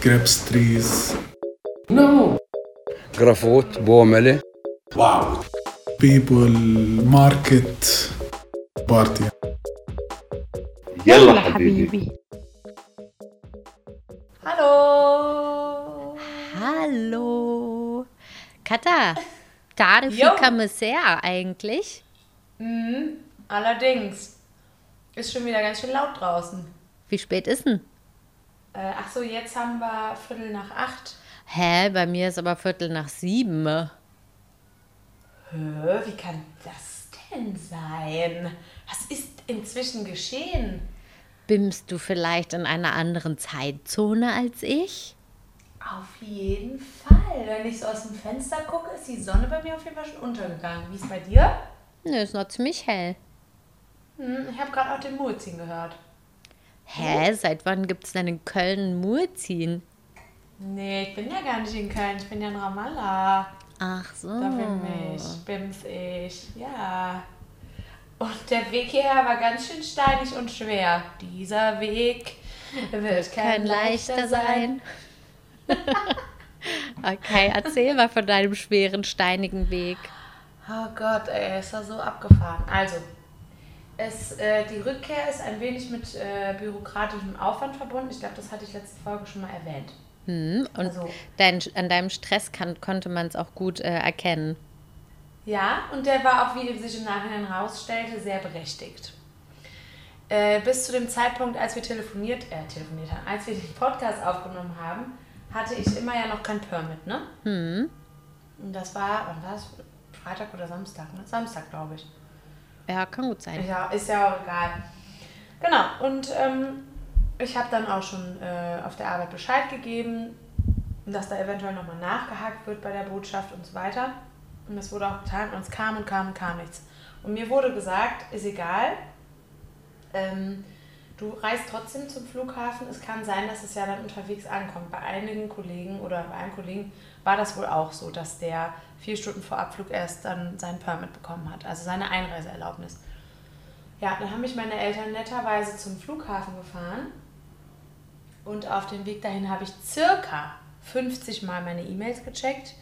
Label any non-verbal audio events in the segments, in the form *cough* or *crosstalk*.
grapes trees. No. Grafot, Bomele. Wow. People, market, party. يلا حبيبي Hallo! Hallo. Kata, تعرف Jo. كم الساعة eigentlich? Mhm, allerdings. Ist schon wieder ganz schön laut draußen. Wie spät ist denn? Äh, ach so, jetzt haben wir Viertel nach acht. Hä, bei mir ist aber Viertel nach sieben. Hä, wie kann das denn sein? Was ist inzwischen geschehen? Bimmst du vielleicht in einer anderen Zeitzone als ich? Auf jeden Fall. Wenn ich so aus dem Fenster gucke, ist die Sonne bei mir auf jeden Fall schon untergegangen. Wie ist es bei dir? Nö, ist noch ziemlich hell. Hm, ich habe gerade auch den Murzin gehört. Hä, seit wann gibt's denn in Köln Murzin? Nee, ich bin ja gar nicht in Köln. Ich bin ja in Ramallah. Ach so. Da bin ich, bims ich, ja. Und der Weg hierher war ganz schön steinig und schwer. Dieser Weg wird kein leichter sein. sein. *laughs* okay, erzähl mal von deinem schweren, steinigen Weg. Oh Gott, ey, ist ja so abgefahren. Also, es, äh, die Rückkehr ist ein wenig mit äh, bürokratischem Aufwand verbunden. Ich glaube, das hatte ich letzte Folge schon mal erwähnt. Hm, und Also- dein, an deinem Stress kann, konnte man es auch gut äh, erkennen. Ja, und der war auch, wie sich im Nachhinein herausstellte, sehr berechtigt. Äh, bis zu dem Zeitpunkt, als wir telefoniert, äh, telefoniert haben, als wir den Podcast aufgenommen haben, hatte ich immer ja noch kein Permit, ne? Hm. Und das war, wann war es? Freitag oder Samstag, ne? Samstag, glaube ich. Ja, kann gut sein. Ja, ist ja auch egal. Genau, und ähm, ich habe dann auch schon äh, auf der Arbeit Bescheid gegeben, dass da eventuell nochmal nachgehakt wird bei der Botschaft und so weiter. Und das wurde auch getan und es kam und kam und kam nichts. Und mir wurde gesagt, ist egal, ähm, du reist trotzdem zum Flughafen. Es kann sein, dass es ja dann unterwegs ankommt. Bei einigen Kollegen oder bei einem Kollegen war das wohl auch so, dass der vier Stunden vor Abflug erst dann sein Permit bekommen hat, also seine Einreiseerlaubnis. Ja, dann haben mich meine Eltern netterweise zum Flughafen gefahren und auf dem Weg dahin habe ich circa 50 Mal meine E-Mails gecheckt.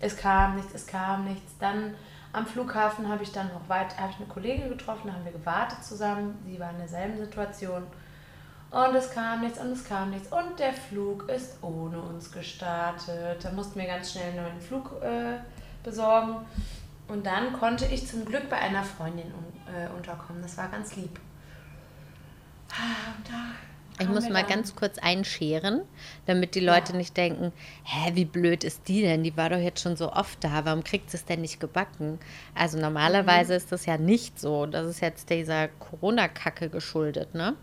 Es kam nichts, es kam nichts. Dann am Flughafen habe ich dann noch weit, habe ich eine Kollegin getroffen, da haben wir gewartet zusammen. Sie war in derselben Situation. Und es kam nichts und es kam nichts. Und der Flug ist ohne uns gestartet. Da mussten wir ganz schnell einen neuen Flug äh, besorgen. Und dann konnte ich zum Glück bei einer Freundin un äh, unterkommen. Das war ganz lieb. Ah, Ich muss mal dann- ganz kurz einscheren, damit die Leute nicht denken, hä, wie blöd ist die denn? Die war doch jetzt schon so oft da, warum kriegt sie es denn nicht gebacken? Also normalerweise ist das ja nicht so. Das ist jetzt dieser Corona-Kacke geschuldet, ne?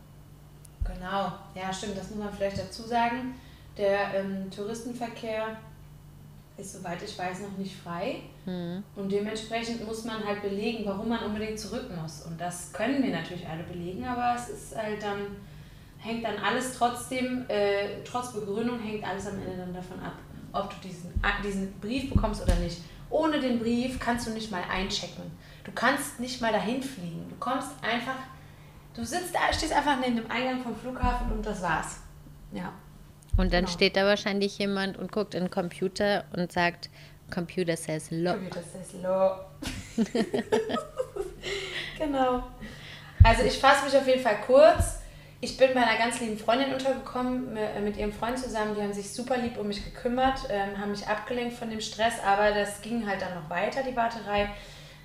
Genau, ja stimmt, das muss man vielleicht dazu sagen. Der ähm, Touristenverkehr ist, soweit ich weiß, noch nicht frei. Und dementsprechend muss man halt belegen, warum man unbedingt zurück muss. Und das können wir natürlich alle belegen, aber es ist halt dann, hängt dann alles trotzdem, äh, trotz Begründung hängt alles am Ende dann davon ab, ob du diesen, diesen Brief bekommst oder nicht. Ohne den Brief kannst du nicht mal einchecken. Du kannst nicht mal dahin fliegen. Du kommst einfach Du sitzt da, stehst einfach neben dem Eingang vom Flughafen und das war's. Ja. Und dann Genau. steht da wahrscheinlich jemand und guckt in den Computer und sagt, Computer says look. Computer says low. *laughs* genau. Also ich fasse mich auf jeden Fall kurz. Ich bin bei einer ganz lieben Freundin untergekommen, mi- mit ihrem Freund zusammen. Die haben sich super lieb um mich gekümmert, ähm, haben mich abgelenkt von dem Stress, aber das ging halt dann noch weiter, die Warterei.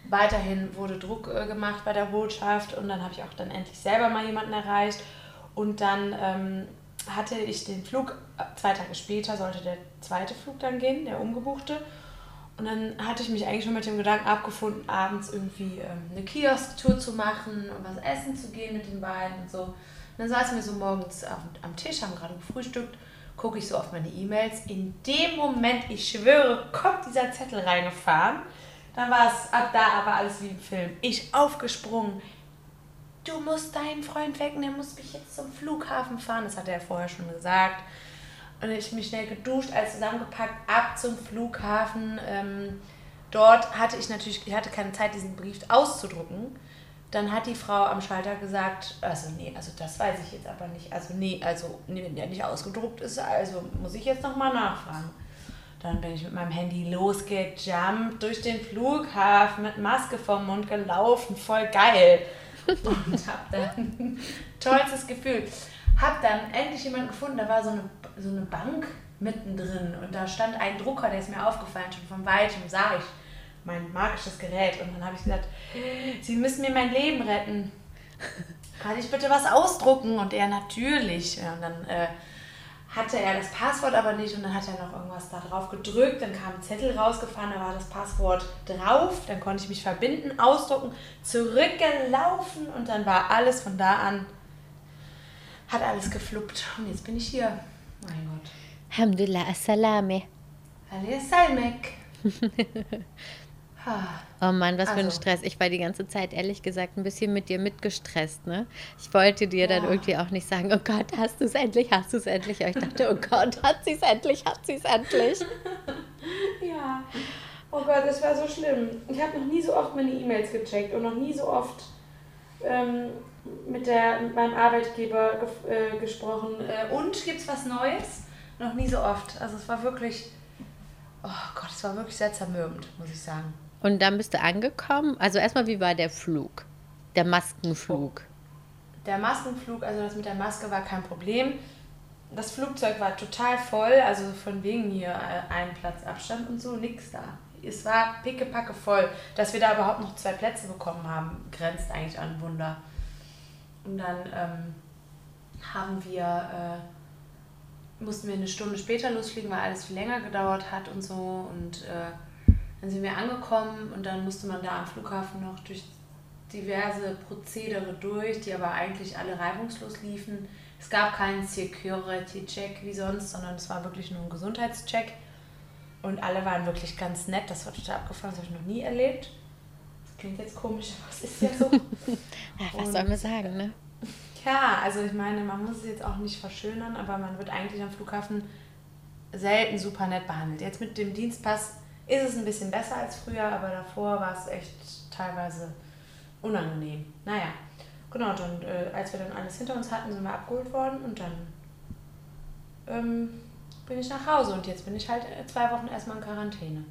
Weiterhin wurde Druck äh, gemacht bei der Botschaft und dann habe ich auch dann endlich selber mal jemanden erreicht. Und dann ähm, hatte ich den Flug, äh, zwei Tage später sollte der zweite Flug dann gehen, der umgebuchte. Und dann hatte ich mich eigentlich schon mit dem Gedanken abgefunden, abends irgendwie ähm, eine Kiosk-Tour zu machen und was essen zu gehen mit den beiden und so. Und dann saßen wir so morgens am, am Tisch, haben gerade gefrühstückt, gucke ich so auf meine E-Mails. In dem Moment, ich schwöre, kommt dieser Zettel reingefahren. Dann war es ab da aber alles wie im Film. Ich aufgesprungen. Du musst deinen Freund wecken, der muss mich jetzt zum Flughafen fahren. Das hat er vorher schon gesagt. Und ich mich schnell geduscht, alles zusammengepackt, ab zum Flughafen. Ähm, dort hatte ich natürlich, ich hatte keine Zeit, diesen Brief auszudrucken. dann hat die Frau am Schalter gesagt, also nee, also das weiß ich jetzt aber nicht. Also nee, also nee, wenn der nicht ausgedruckt ist, also muss ich jetzt nochmal nachfragen. Dann bin ich mit meinem Handy losgejumpt durch den Flughafen mit Maske vorm Mund gelaufen, voll geil. Und hab dann *laughs* tollstes Gefühl. Hab dann endlich jemanden gefunden, da war so eine, so eine Bank mittendrin und da stand ein Drucker, der ist mir aufgefallen, schon von weitem sah ich mein magisches Gerät und dann habe ich gesagt, Sie müssen mir mein Leben retten. Kann ich bitte was ausdrucken? Und er natürlich. Und dann äh, hatte er das Passwort aber nicht und dann hat er noch irgendwas da drauf gedrückt, dann kam ein Zettel rausgefahren, da war das Passwort drauf, dann konnte ich mich verbinden, ausdrucken, zurückgelaufen und dann war alles von da an, hat alles gefluppt und jetzt bin ich hier. Mein Gott. Alhamdulillah, Assalame. Alles Salmek. *laughs* Oh Mann, was für ein Also. Stress. Ich war die ganze Zeit ehrlich gesagt ein bisschen mit dir mitgestresst, ne? Ich wollte dir dann Ja. irgendwie auch nicht sagen, oh Gott, hast du es endlich, hast du es endlich. Aber ich dachte, oh Gott, hat sie es endlich, hat sie es endlich. *laughs* Ja. Oh Gott, das war so schlimm. Ich habe noch nie so oft meine E-Mails gecheckt und noch nie so oft ähm, mit, der, mit meinem Arbeitgeber äh, gesprochen. Äh, und gibt's was Neues? Noch nie so oft. Also es war wirklich, oh Gott, es war wirklich sehr zermürbend, muss ich sagen. Und dann bist du angekommen. Also erstmal, wie war der Flug? Der Maskenflug. Der Maskenflug, also das mit der Maske war kein Problem. Das Flugzeug war total voll, also von wegen hier äh, ein Platz Abstand und so, nix da. Es war pickepacke voll. Dass wir da überhaupt noch zwei Plätze bekommen haben, grenzt eigentlich an Wunder. Und dann ähm, haben wir, äh, mussten wir eine Stunde später losfliegen, weil alles viel länger gedauert hat und so. Und äh, dann sind wir angekommen und dann musste man da am Flughafen noch durch diverse Prozedere durch, die aber eigentlich alle reibungslos liefen. Es gab keinen Security-Check wie sonst, sondern es war wirklich nur ein Gesundheitscheck. Und alle waren wirklich ganz nett. Das war total abgefahren, das habe ich noch nie erlebt. Das klingt jetzt komisch, aber es ist ja so. *laughs* Ja, was Und- soll man sagen, ne? Ja, also ich meine, man muss es jetzt auch nicht verschönern, aber man wird eigentlich am Flughafen selten super nett behandelt. Jetzt mit dem Dienstpass ist es ein bisschen besser als früher, aber davor war es echt teilweise unangenehm. Naja, genau, dann, äh, als wir dann alles hinter uns hatten, sind wir abgeholt worden und dann ähm, bin ich nach Hause und jetzt bin ich halt äh, zwei Wochen erstmal in Quarantäne.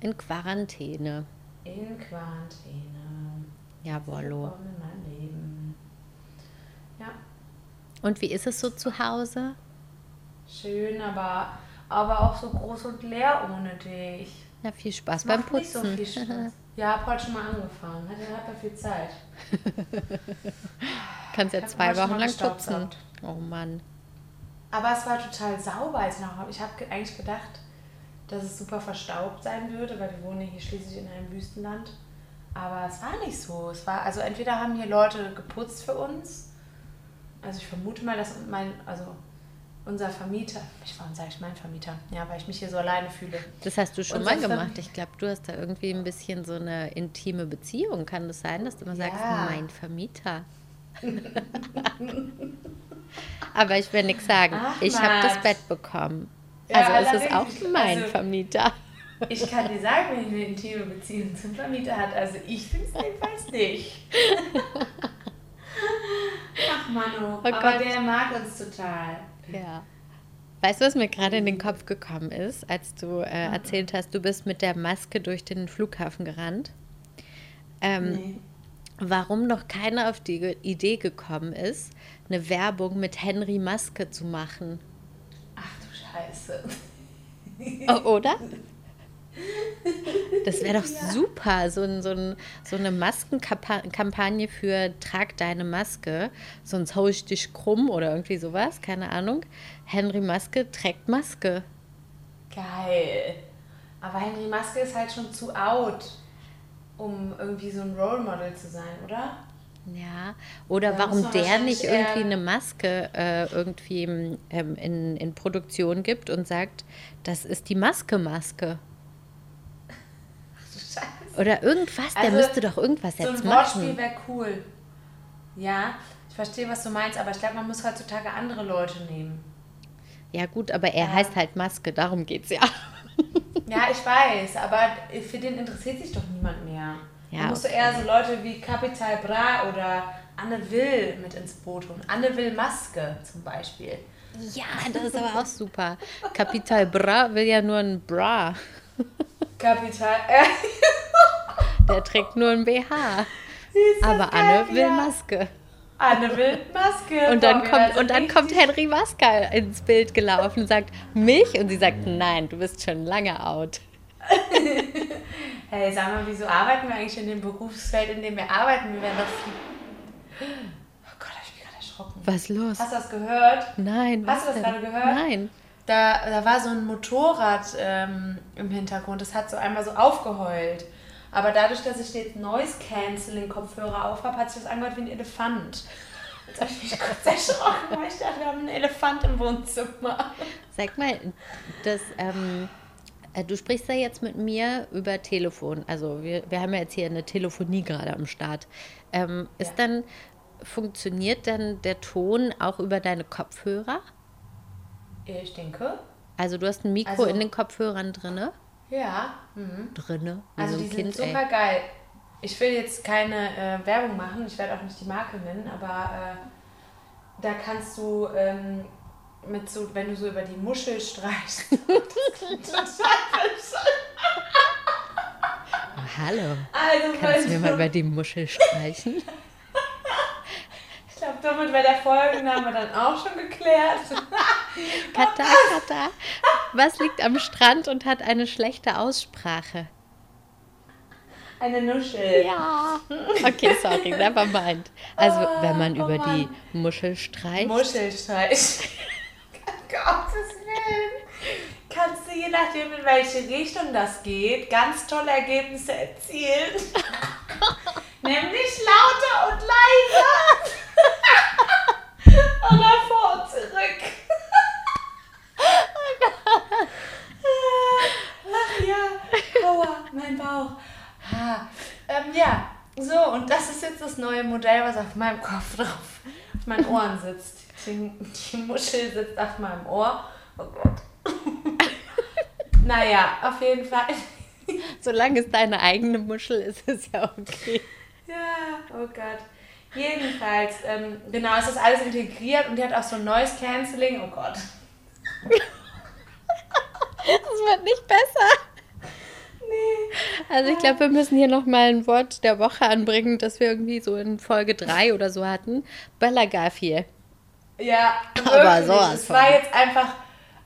In Quarantäne. In Quarantäne. Jawollo. In Leben. Ja. Und wie ist es so zu Hause? Schön, aber, aber auch so groß und leer ohne dich. Na, viel Spaß beim macht nicht so Putzen. viel Spaß. *laughs* Ja, hab heute schon mal angefangen. Hatte ja viel Zeit. *laughs* Kannst ja zwei Wochen lang putzen. Oh Mann. Aber es war total sauber, als ich noch Ich habe ge- eigentlich gedacht, dass es super verstaubt sein würde, weil wir wohnen hier schließlich in einem Wüstenland. Aber es war nicht so. Es war, also entweder haben hier Leute geputzt für uns. Also ich vermute mal, dass mein, also unser Vermieter, ich warum sage ich mein Vermieter? Ja, weil ich mich hier so alleine fühle. Das hast du schon Und mal gemacht. Ich glaube, du hast da irgendwie ein bisschen so eine intime Beziehung. Kann das sein, dass du immer sagst, Ja. mein Vermieter? *laughs* Aber ich will nichts sagen. Ach, ich habe das. Bett bekommen. Ja, Also es ist auch allerdings. mein Also- Vermieter. Ich kann dir sagen, wenn ich eine intime Beziehung zum Vermieter hat. Also ich finde es jedenfalls nicht. *laughs* Ach Manu, Oh aber Gott. der mag uns total. Ja. Weißt du, was mir gerade in den Kopf gekommen ist, als du äh, erzählt hast, du bist mit der Maske durch den Flughafen gerannt? Ähm, Nee. Warum noch keiner auf die Idee gekommen ist, eine Werbung mit Henry Maske zu machen? Ach du Scheiße. O- Oder? *laughs* Das wäre doch super, so, ein, so, ein, so eine Maskenkampagne für Trag deine Maske, sonst hau ich dich krumm oder irgendwie sowas, keine Ahnung. Henry Maske trägt Maske. Geil. Aber Henry Maske ist halt schon zu out, um irgendwie so ein Role Model zu sein, oder? Ja, oder Da warum der nicht irgendwie eine Maske äh, irgendwie ähm, in, in Produktion gibt und sagt, das ist die Maske-Maske. Du. Oder irgendwas, der Also, müsste doch irgendwas So ein jetzt Wortspiel machen. wäre cool. Ja, ich verstehe, was du meinst, aber ich glaube, man muss heutzutage andere Leute nehmen. Ja gut, aber er Ja. heißt halt Maske, darum geht's ja. *laughs* Ja, ich weiß, aber für den interessiert sich doch niemand mehr. Ja, da musst du okay. eher so Leute wie Capital Bra oder Anne Will mit ins Boot holen. Anne Will Maske zum Beispiel. Ja, das ist aber auch super. Capital Bra will ja nur ein Bra. *laughs* Capital. Äh, *laughs* Der trägt nur ein BH. Aber Anne will ja. Maske. Anne Will Maske. Und dann kommt, und dann kommt Henry Maska ins Bild gelaufen und sagt, mich? Und sie sagt, nein, du bist schon lange out. *laughs* Hey, sag mal, wieso arbeiten wir eigentlich in dem Berufsfeld, in dem wir arbeiten? Wir werden doch viel. *gasps* Oh Gott, hab ich mich gerade erschrocken. Was ist los? Hast du das gehört? Nein, was Hast du das denn? gerade gehört? Nein. Da, da war so ein Motorrad ähm, im Hintergrund. Das hat so einmal so aufgeheult. Aber dadurch, dass ich jetzt Noise Canceling Kopfhörer auf habe, hat sich das angehört wie ein Elefant. Jetzt habe ich mich kurz erschrocken, weil ich dachte, wir haben einen Elefant im Wohnzimmer. Sag mal, das, ähm, äh, du sprichst ja jetzt mit mir über Telefon. Also wir, wir haben ja jetzt hier eine Telefonie gerade am Start. Ähm, ist Ja. dann, funktioniert dann der Ton auch über deine Kopfhörer? Ich denke. Also du hast ein Mikro Also- in den Kopfhörern drinne? Ja. Mhm. Drinne? Also so die ein sind Kind, super ey. geil. Ich will jetzt keine äh, Werbung machen, ich werde auch nicht die Marke nennen, aber äh, da kannst du ähm, mit so, wenn du so über die Muschel streichst. *laughs* *laughs* Hallo. also Kannst du mir mal über die Muschel streichen? *laughs* ich glaube, damit wäre der Folgenname dann auch schon geklärt. *laughs* Kata, Kata. Was liegt am Strand und hat eine schlechte Aussprache? Eine Nuschel. Ja. Okay, sorry, *laughs* never mind. Also, wenn man oh über die Mann. Muschel streicht. Muschelstreich. *laughs* Gottes Willen. Kannst du je nachdem, in welche Richtung das geht, ganz tolle Ergebnisse erzielen. Nämlich lauter und leiser. Oder vor und zurück. Ach ja, aua, mein Bauch. Ah, ähm, ja, so, und das ist jetzt das neue Modell, was auf meinem Kopf drauf, auf meinen Ohren sitzt. Die, die Muschel sitzt auf meinem Ohr. Oh Gott. *laughs* naja, auf jeden Fall. Solange es deine eigene Muschel ist, ist ja okay. Ja, oh Gott. Jedenfalls, ähm, genau, es ist alles integriert und die hat auch so Noise Cancelling. Oh Gott. *laughs* Das wird nicht besser. Nee. Also ich glaube, wir müssen hier nochmal ein Wort der Woche anbringen, das wir irgendwie so in Folge 3 oder so hatten. Balagafie. Ja, Aber sowas Es war jetzt einfach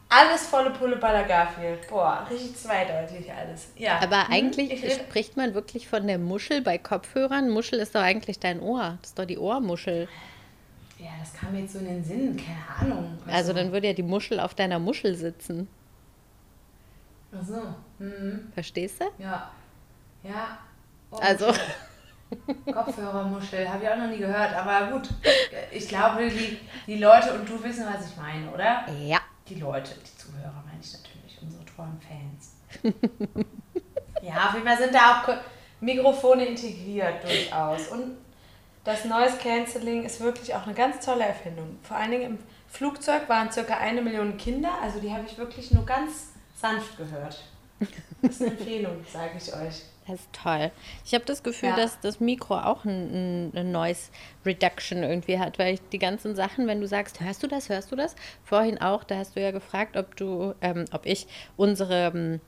alles volle Pulle Baller Garfield. Boah, richtig zweideutig alles. Ja. Aber Hm, eigentlich ich, spricht man wirklich von der Muschel bei Kopfhörern. Muschel ist doch eigentlich dein Ohr. Das ist doch die Ohrmuschel. Ja, das kam mir jetzt so in den Sinn. Keine Ahnung. Also dann würde ja die Muschel auf deiner Muschel sitzen. Ach so. Mhm. Verstehst du? Ja. Ja. Oh, Also, Kopfhörermuschel, habe ich auch noch nie gehört, aber gut. Ich glaube, die, die Leute und du wissen, was ich meine, oder? ja. Die Leute, die Zuhörer meine ich natürlich, unsere treuen Fans. *laughs* ja, auf jeden Fall sind da auch Mikrofone integriert durchaus. Und das Noise Cancelling ist wirklich auch eine ganz tolle Erfindung. Vor allen Dingen im Flugzeug waren circa eine Million Kinder, also die habe ich wirklich nur ganz sanft gehört. *laughs* Das ist eine Empfehlung, sage ich euch. Das ist toll. Ich habe das Gefühl, Ja. dass das Mikro auch ein, ein, Noise Reduction irgendwie hat, weil die ganzen Sachen, wenn du sagst, hörst du das, hörst du das? Vorhin auch, da hast du ja gefragt, ob du, ähm, ob ich unsere, ähm,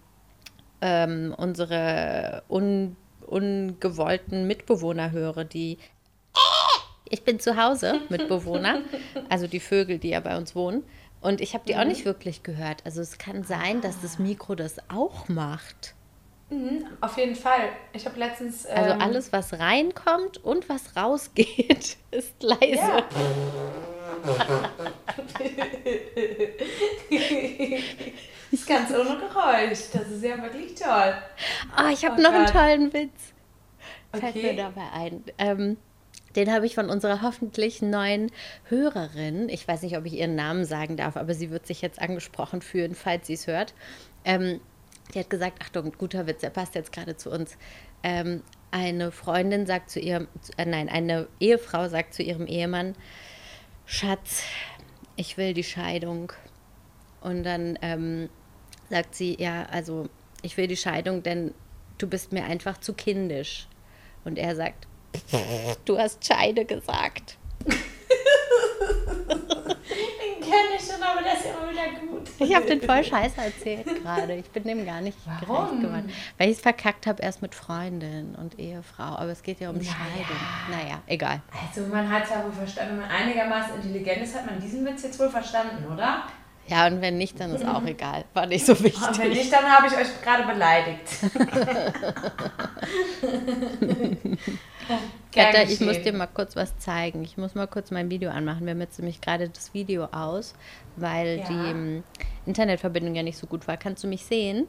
ähm, unsere un, ungewollten Mitbewohner höre, die ich bin zu Hause Mitbewohner, *laughs* also die Vögel, die ja bei uns wohnen. Und ich habe die auch nicht wirklich gehört. Also es kann sein, dass das Mikro das auch macht. Mhm, auf jeden Fall. Ich habe letztens. Also ähm, alles, was reinkommt und was rausgeht, *laughs* ist leise. Ja. *laughs* ist ganz ohne Geräusch. Das ist ja wirklich toll. Ah, ich habe Oh noch einen Gott. tollen Witz. Fällt Okay. mir dabei ein. Ähm, den habe ich von unserer hoffentlich neuen Hörerin. Ich weiß nicht, ob ich ihren Namen sagen darf, aber sie wird sich jetzt angesprochen fühlen, falls sie es hört. Ähm, die hat gesagt, Achtung, guter Witz, der passt jetzt gerade zu uns. Ähm, eine Freundin sagt zu ihrem, äh, nein, eine Ehefrau sagt zu ihrem Ehemann, Schatz, ich will die Scheidung. Und dann ähm, sagt sie, ja, also ich will die Scheidung, denn du bist mir einfach zu kindisch. Und er sagt, du hast Scheide gesagt. Den kenne ich schon, aber der ist immer wieder gut. Ich habe den voll scheiße erzählt gerade. Ich bin dem gar nicht Warum? gerecht geworden. Weil ich es verkackt habe erst mit Freundin und Ehefrau. Aber es geht ja um Naja. Scheidung. Naja, egal. Also man hat es ja wohl verstanden, wenn man einigermaßen intelligent ist, hat man diesen Witz jetzt wohl verstanden, oder? Ja, und wenn nicht, dann ist auch egal. War nicht so Und wenn wichtig. nicht, dann habe ich euch gerade beleidigt. *laughs* *laughs* *laughs* Katja, ich muss dir mal kurz was zeigen. Ich muss mal kurz mein Video anmachen. Wir haben jetzt nämlich gerade das Video aus, weil Ja. die ähm, Internetverbindung ja nicht so gut war. Kannst du mich sehen?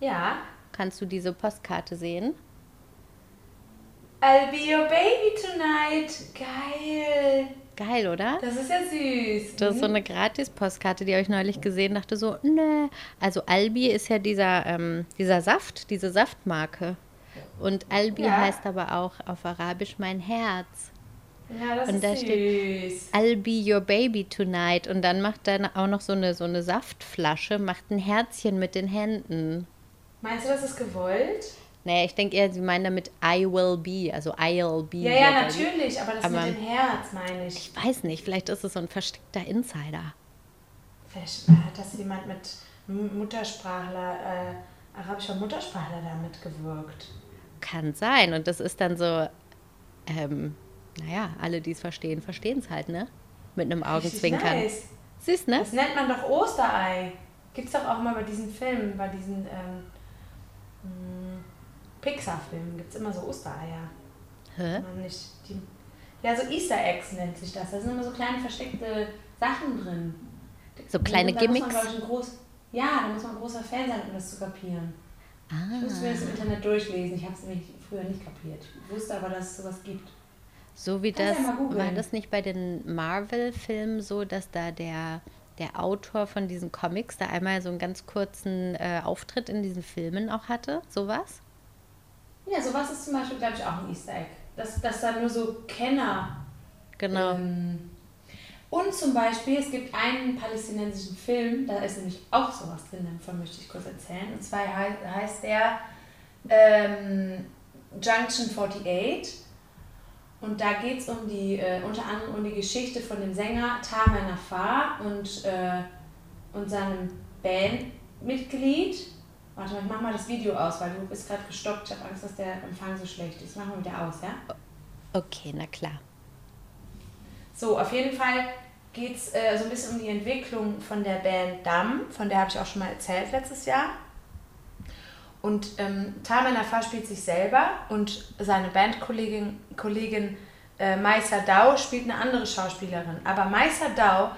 Ja. Kannst du diese Postkarte sehen? I'll be your baby tonight. Geil. Geil, oder? Das ist ja süß. Das ist so eine Gratis-Postkarte, die habe ich neulich gesehen. Dachte so, ne. Also Albi ist ja dieser, ähm, dieser Saft, diese Saftmarke. Und Albi Ja. heißt aber auch auf Arabisch mein Herz. Ja, das Und ist da süß. steht, I'll be your baby tonight. Und dann macht dann auch noch so eine, so eine Saftflasche, macht ein Herzchen mit den Händen. Meinst du, das ist gewollt? Naja, ich denke eher, sie meinen damit I will be, also I'll be. Ja, ja, natürlich, aber das Aber- mit dem Herz meine ich. Ich weiß nicht, vielleicht ist es so ein versteckter Insider. Vielleicht hat das jemand mit Muttersprachler, äh, arabischer Muttersprachler da mitgewirkt. Kann sein. Und das ist dann so, ähm, naja, alle, die es verstehen, verstehen es halt, ne? Mit einem Augenzwinkern. Nice. Süß, ne? Das nennt man doch Osterei. Gibt's doch auch mal bei diesen Filmen, bei diesen ähm, mh, Pixar-Filmen gibt's immer so Ostereier. Hä? Man nicht die, ja, so Easter Eggs nennt sich das. Da sind immer so kleine versteckte Sachen drin. So kleine da Muss man, Gimmicks. ich, groß, ja, da muss man ein großer Fan sein, um das zu kapieren. Ich musste mir Ah, das im Internet durchlesen. Ich habe es nämlich früher nicht kapiert. Ich wusste aber, dass es sowas gibt. so wie Kannst das, ja war das nicht bei den Marvel-Filmen so, dass da der, der Autor von diesen Comics da einmal so einen ganz kurzen äh, Auftritt in diesen Filmen auch hatte? Sowas? Ja, sowas ist zum Beispiel, glaube ich, auch ein Easter Egg. Dass, dass da nur so Kenner Genau. Ähm, und zum Beispiel, es gibt einen palästinensischen Film, da ist nämlich auch sowas drin, davon möchte ich kurz erzählen. Und zwar hei- heißt der ähm, Junction 48. Und da geht es um die, äh, unter anderem um die Geschichte von dem Sänger Tamer Nafar und, äh, und seinem Bandmitglied. Warte mal, ich mach mal das Video aus, weil du bist gerade gestoppt. Ich habe Angst, dass der Empfang so schlecht ist. Mach mal wieder aus, ja? Okay, na klar. So, auf jeden Fall geht es äh, so ein bisschen um die Entwicklung von der Band Damm, von der habe ich auch schon mal erzählt letztes Jahr. Und ähm, Tamer Nafar spielt sich selber und seine Bandkollegin Kollegin, äh, Maisa Dau spielt eine andere Schauspielerin. Aber Maisa Dau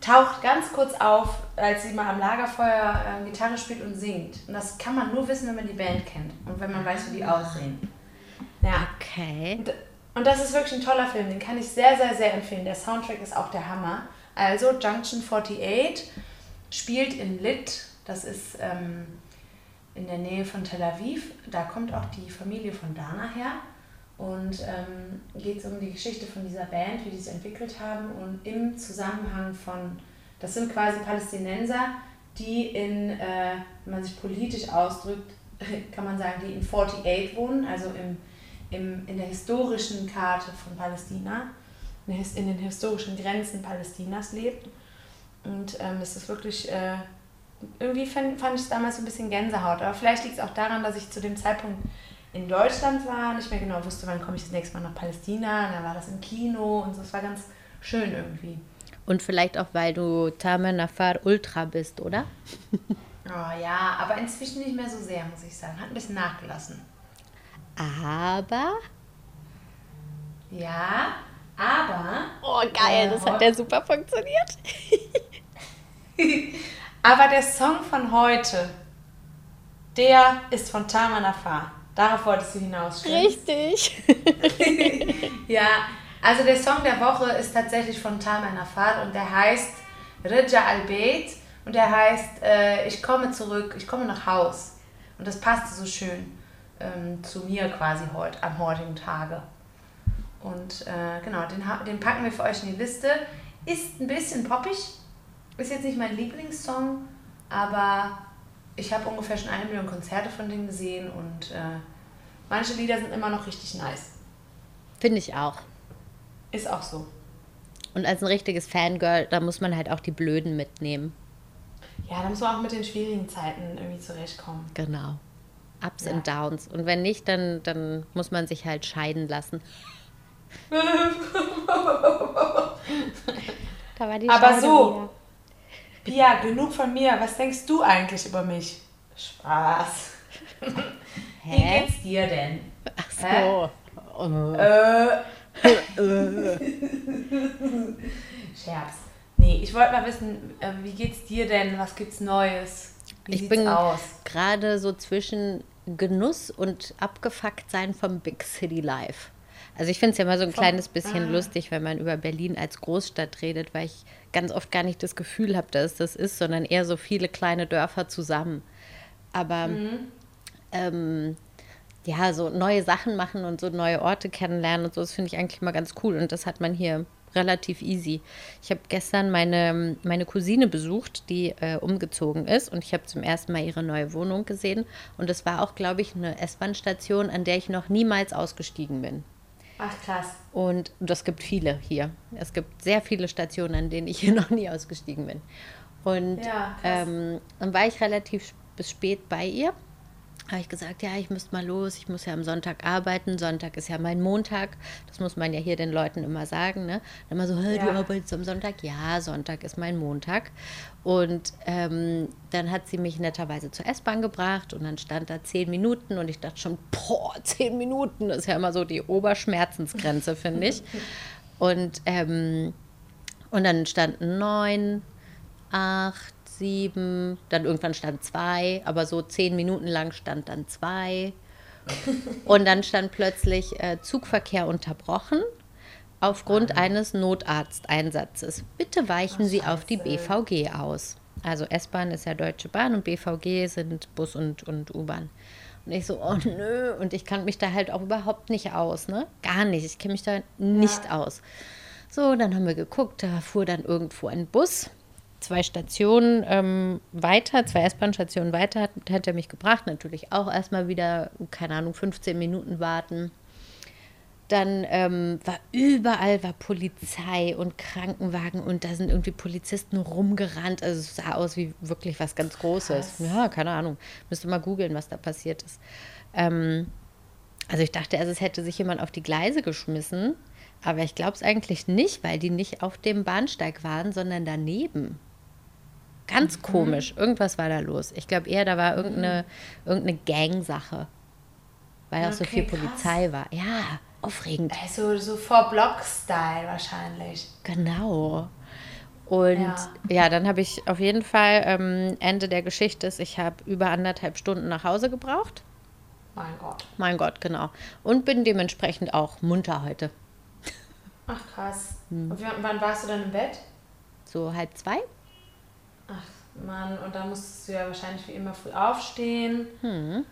taucht ganz kurz auf, als sie mal am Lagerfeuer äh, Gitarre spielt und singt. Und das kann man nur wissen, wenn man die Band kennt und wenn man weiß, wie die aussehen. Ja. Okay. Und- Und das ist wirklich ein toller Film, den kann ich sehr, sehr, sehr empfehlen. Der Soundtrack ist auch der Hammer. Also Junction 48 spielt in Lit, das ist ähm, in der Nähe von Tel Aviv. Da kommt auch die Familie von Dana her. Und ähm, geht es um die Geschichte von dieser Band, wie die sich entwickelt haben und im Zusammenhang von, das sind quasi Palästinenser, die in, äh, wenn man sich politisch ausdrückt, *laughs* kann man sagen, die in 48 wohnen, also im im, in der historischen Karte von Palästina, in, den historischen Grenzen Palästinas lebt. Und ähm, es ist wirklich, äh, irgendwie fand, fand ich es damals so ein bisschen Gänsehaut. Aber vielleicht liegt es auch daran, dass ich zu dem Zeitpunkt in Deutschland war, nicht mehr genau wusste, wann komme ich das nächste Mal nach Palästina. Und dann war das im Kino und so. Es war ganz schön irgendwie. Und vielleicht auch, weil du Tamer Nafar Ultra bist, oder? *laughs* Oh ja, aber inzwischen nicht mehr so sehr, muss ich sagen. Hat ein bisschen nachgelassen. Aber. Ja, aber Oh, geil, das hat ja super funktioniert. *laughs* Aber der Song von heute, der ist von Taman Afar. Darauf wolltest du hinaus. Richtig. *laughs* Ja, also der Song der Woche ist tatsächlich von Taman Afar und der heißt Rija al-Beit und der heißt äh, Ich komme zurück, ich komme nach Haus. Und das passte so schön ähm, zu mir quasi heute, am heutigen Tage. Und äh, genau, den, den packen wir für euch in die Liste. Ist ein bisschen poppig, ist jetzt nicht mein Lieblingssong, aber ich habe ungefähr schon eine Million Konzerte von denen gesehen und äh, manche Lieder sind immer noch richtig nice. Finde ich auch. Ist auch so. Und als ein richtiges Fangirl, da muss man halt auch die Blöden mitnehmen. Ja, da muss man auch mit den schwierigen Zeiten irgendwie zurechtkommen. Genau. Ups Ja. und Downs. Und wenn nicht, dann, dann muss man sich halt scheiden lassen. *laughs* da war die Aber Scheide so. Pia, genug von mir. Was denkst du eigentlich über mich? Spaß. wieder. *laughs* Wie Hä? geht's dir denn? Ach so. Oh. Äh. *laughs* Scherz. Nee, ich wollte mal wissen, äh, wie geht's dir denn? Was gibt's Neues? Wie Ich bin aus? gerade so zwischen Genuss und abgefuckt sein vom Big City Life. Also ich finde es ja mal so ein kleines bisschen Ah. lustig, wenn man über Berlin als Großstadt redet, weil ich ganz oft gar nicht das Gefühl habe, dass es das ist, sondern eher so viele kleine Dörfer zusammen. Aber Mhm. ähm, ja, so neue Sachen machen und so neue Orte kennenlernen und so, das finde ich eigentlich mal ganz cool. Und das hat man hier relativ easy. Ich habe gestern meine, meine Cousine besucht, die äh, umgezogen ist und ich habe zum ersten Mal ihre neue Wohnung gesehen. Und das war auch, glaube ich, eine S-Bahn-Station, an der ich noch niemals ausgestiegen bin. Ach krass. Und das gibt viele hier. Es gibt sehr viele Stationen, an denen ich hier *laughs* noch nie ausgestiegen bin. Und Ja, ähm, dann war ich relativ bis spät bei ihr. Habe ich gesagt, ja, ich müsste mal los, ich muss ja am Sonntag arbeiten. Sonntag ist ja mein Montag. Das muss man ja hier den Leuten immer sagen. Ne? Dann immer so, "Hä, du Ja. arbeitest am Sonntag? Ja, Sonntag ist mein Montag. Und ähm, dann hat sie mich netterweise zur S-Bahn gebracht und dann stand da zehn Minuten und ich dachte schon, boah, zehn Minuten, das ist ja immer so die Oberschmerzensgrenze, finde ich. *laughs* Und, ähm, und dann standen neun, acht, sieben, dann irgendwann stand zwei, aber so zehn Minuten lang stand dann zwei. *laughs* Und dann stand plötzlich äh, Zugverkehr unterbrochen aufgrund eines Notarzteinsatzes. Bitte weichen Sie auf die. BVG aus. Also S-Bahn ist ja Deutsche Bahn und BVG sind Bus und, und U-Bahn. Und ich so, oh *laughs* nö, und ich kann mich da halt auch überhaupt nicht aus, ne? Gar nicht. Ich kenne mich da nicht aus. So, dann haben wir geguckt, da fuhr dann irgendwo ein Bus. Zwei Stationen ähm, weiter, zwei S-Bahn-Stationen weiter hat, hat er mich gebracht. Natürlich auch erstmal wieder, keine Ahnung, 15 Minuten warten. Dann ähm, war überall war Polizei und Krankenwagen und da sind irgendwie Polizisten rumgerannt. Also es sah aus wie wirklich was ganz Großes. Krass. Ja, keine Ahnung. Müsste mal googeln, was da passiert ist. Ähm, also ich dachte, also es hätte sich jemand auf die Gleise geschmissen, aber ich glaube es eigentlich nicht, weil die nicht auf dem Bahnsteig waren, sondern daneben. Ganz komisch. Irgendwas war da los. Ich glaube eher, da war irgendeine, irgendeine Gang-Sache. Weil auch so Okay, viel krass. Polizei war. Ja, aufregend. Also so Four-Block-Style wahrscheinlich. Genau. Und ja, Ja. dann habe ich auf jeden Fall, ähm, Ende der Geschichte ist, ich habe über anderthalb Stunden nach Hause gebraucht. Mein Gott. Mein Gott, genau. Und bin dementsprechend auch munter heute. Ach krass. Hm. Und wann warst du dann im Bett? So halb zwei? Ach Mann, und dann musstest du ja wahrscheinlich wie immer früh aufstehen. Hm.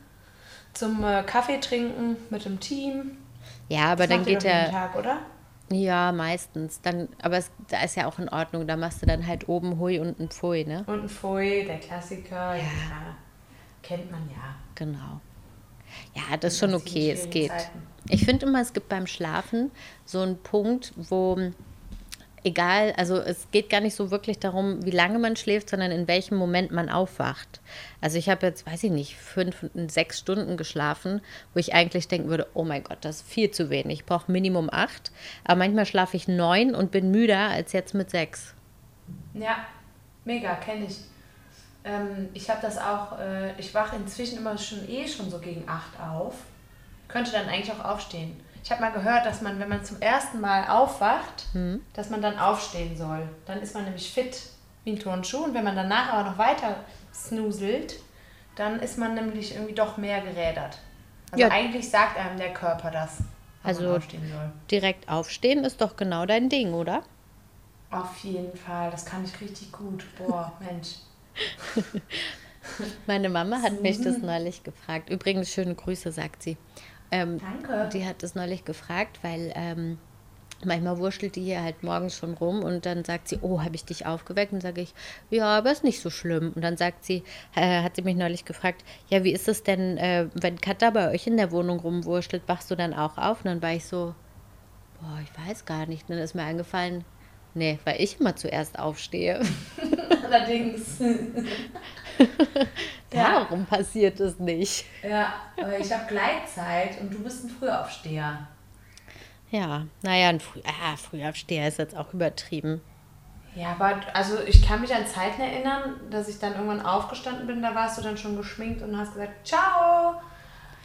Zum äh, Kaffee trinken mit dem Team. Ja, aber Das dann geht der. Tag, oder? Ja, meistens. Dann, aber es, da ist ja auch in Ordnung. Da machst du dann halt oben Hui und ein Pfui, ne? Und ein Pfui, der Klassiker. Ja. Kennt man ja. Genau. Ja, das ist schon okay, es geht. Zeiten. Ich finde immer, es gibt beim Schlafen so einen Punkt, wo egal, also es geht gar nicht so wirklich darum, wie lange man schläft, sondern in welchem Moment man aufwacht. Also ich habe jetzt, weiß ich nicht, fünf, sechs Stunden geschlafen, wo ich eigentlich denken würde, oh mein Gott, das ist viel zu wenig. Ich brauche Minimum acht. Aber manchmal schlafe ich neun und bin müder als jetzt mit sechs. Ja, mega, kenne ich. Ähm, ich habe das auch, äh, ich wache inzwischen immer schon eh schon so gegen 8 auf. Könnte dann eigentlich auch aufstehen. Ich habe mal gehört, dass man, wenn man zum ersten Mal aufwacht, dass man dann aufstehen soll. Dann ist man nämlich fit wie ein Turnschuh. Und wenn man danach aber noch weiter snuselt, dann ist man nämlich irgendwie doch mehr gerädert. Also Ja. eigentlich sagt einem der Körper das, Also- man aufstehen soll. Direkt aufstehen ist doch genau dein Ding, oder? Auf jeden Fall, das kann ich richtig gut. Boah, *laughs* Mensch. Meine Mama hat mich das neulich gefragt. Übrigens, schöne Grüße, sagt sie. Ähm, Danke. Die hat das neulich gefragt, weil ähm, manchmal wurschtelt die hier halt morgens schon rum und dann sagt sie, oh, habe ich dich aufgeweckt? Und sage ich, ja, aber ist nicht so schlimm. Und dann sagt sie, äh, hat sie mich neulich gefragt, ja, wie ist es denn, äh, wenn Katha bei euch in der Wohnung rumwurschtelt, wachst du dann auch auf? Und dann war ich so, boah, ich weiß gar nicht. Und dann ist mir eingefallen, nee, weil ich immer zuerst aufstehe. *laughs* Allerdings. *laughs* Ja. Darum passiert es nicht. Ja, aber ich habe Gleitzeit und du bist ein Frühaufsteher. Ja, naja, ein Früh ah, Frühaufsteher ist jetzt auch übertrieben. Ja, aber also ich kann mich an Zeiten erinnern, dass ich dann irgendwann aufgestanden bin, da warst du dann schon geschminkt und hast gesagt, ciao,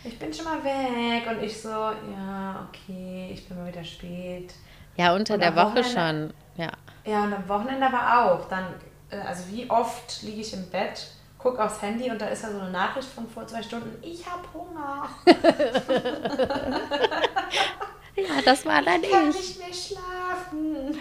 ich bin schon mal weg. Und ich so, ja, okay, ich bin mal wieder spät. Ja, unter Und der Woche schon. Ja. Ja, und am Wochenende aber auch. Dann, äh, also wie oft liege ich im Bett, gucke aufs Handy und da ist ja so eine Nachricht von vor zwei Stunden, ich habe Hunger, *laughs* ja, das war dann ich kann ich. nicht mehr schlafen.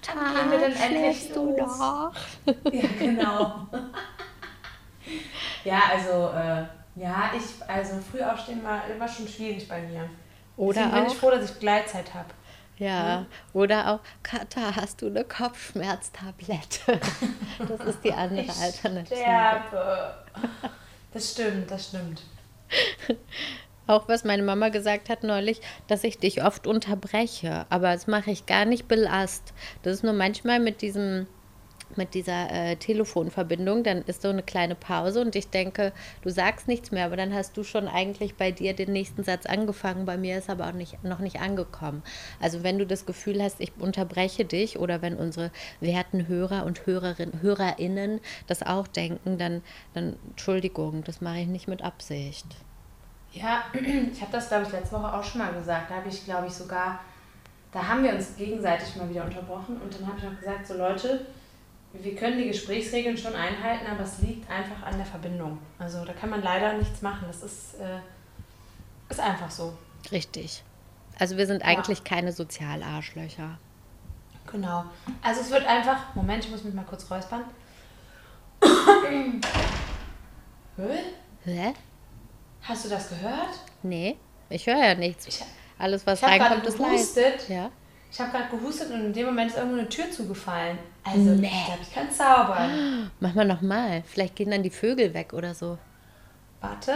Tag, gehen wir denn endlich du los? noch? *laughs* Ja, genau. *laughs* ja, also, äh, ja, ich, also früh aufstehen war immer schon schwierig bei mir. Oder Deswegen bin ich auch, froh, dass ich Gleitzeit habe. Ja, oder auch, Katha, hast du eine Kopfschmerztablette? *laughs* Das ist die andere Alternative. Sterbe. Das stimmt, das stimmt. Auch was meine Mama gesagt hat neulich, dass ich dich oft unterbreche, aber das mache ich gar nicht belast. Das ist nur manchmal mit diesem mit dieser äh, Telefonverbindung, dann ist so eine kleine Pause und ich denke, du sagst nichts mehr, aber dann hast du schon eigentlich bei dir den nächsten Satz angefangen, bei mir ist aber auch nicht, noch nicht angekommen. Also wenn du das Gefühl hast, ich unterbreche dich oder wenn unsere werten Hörer und Hörerin, HörerInnen das auch denken, dann, dann Entschuldigung, das mache ich nicht mit Absicht. Ja, *clears throat* ich habe das, glaube ich, letzte Woche auch schon mal gesagt. Da habe ich, glaube ich, sogar, da haben wir uns gegenseitig mal wieder unterbrochen und dann habe ich auch gesagt, so Leute, wir können die Gesprächsregeln schon einhalten, aber es liegt einfach an der Verbindung. Also da kann man leider nichts machen. Das ist, äh, ist einfach so. Richtig. Also wir sind eigentlich keine Sozialarschlöcher. Genau. Also es wird einfach. Moment, ich muss mich mal kurz räuspern. *coughs* Hä? Hä? Hast du das gehört? Nee, ich höre ja nichts. Ich, Alles, was ich reinkommt, ist leise. gehustet. Ja. Ich habe gerade gehustet und in dem Moment ist irgendwo eine Tür zugefallen. Also, Nee. ich glaube, ich kann zaubern. Mach mal nochmal. Vielleicht gehen dann die Vögel weg oder so. Warte.